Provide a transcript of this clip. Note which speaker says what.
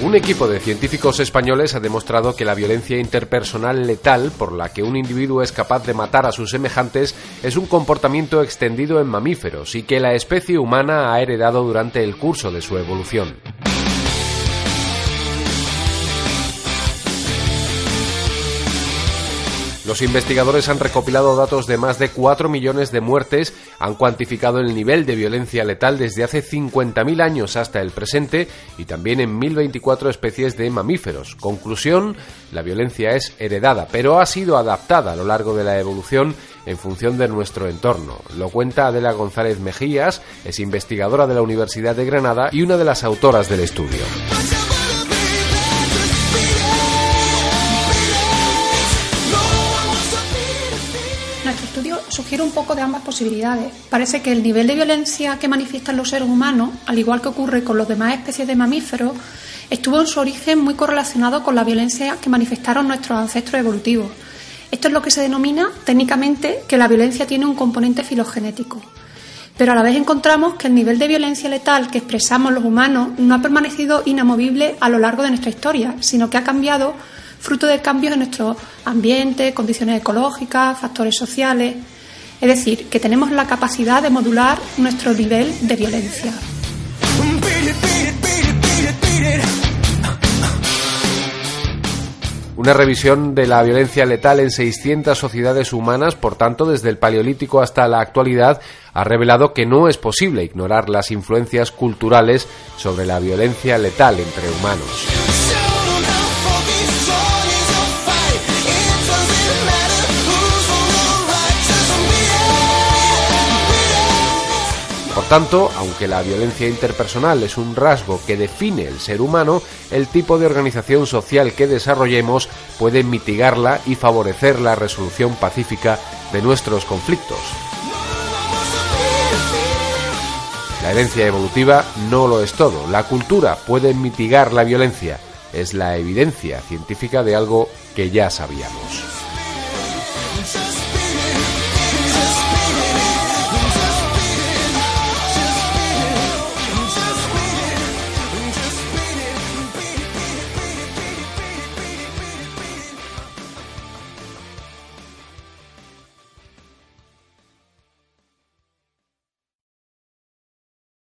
Speaker 1: Un equipo de científicos españoles ha demostrado que la violencia interpersonal letal, por la que un individuo es capaz de matar a sus semejantes, es un comportamiento extendido en mamíferos y que la especie humana ha heredado durante el curso de su evolución. Los investigadores han recopilado datos de más de 4 millones de muertes, han cuantificado el nivel de violencia letal desde hace 50.000 años hasta el presente y también en 1.024 especies de mamíferos. Conclusión, la violencia es heredada, pero ha sido adaptada a lo largo de la evolución en función de nuestro entorno. Lo cuenta Adela González Mejías, es investigadora de la Universidad de Granada y una de las autoras del estudio.
Speaker 2: Sugiere un poco de ambas posibilidades. Parece que el nivel de violencia que manifiestan los seres humanos, al igual que ocurre con los demás especies de mamíferos, estuvo en su origen muy correlacionado con la violencia que manifestaron nuestros ancestros evolutivos. Esto es lo que se denomina técnicamente que la violencia tiene un componente filogenético. Pero a la vez encontramos que el nivel de violencia letal que expresamos los humanos no ha permanecido inamovible a lo largo de nuestra historia, sino que ha cambiado fruto de cambios en nuestro ambiente, condiciones ecológicas, factores sociales. Es decir, que tenemos la capacidad de modular nuestro nivel de violencia.
Speaker 1: Una revisión de la violencia letal en 600 sociedades humanas, por tanto, desde el Paleolítico hasta la actualidad, ha revelado que no es posible ignorar las influencias culturales sobre la violencia letal entre humanos. Por tanto, aunque la violencia interpersonal es un rasgo que define el ser humano, el tipo de organización social que desarrollemos puede mitigarla y favorecer la resolución pacífica de nuestros conflictos. La herencia evolutiva no lo es todo. La cultura puede mitigar la violencia. Es la evidencia científica de algo que ya sabíamos.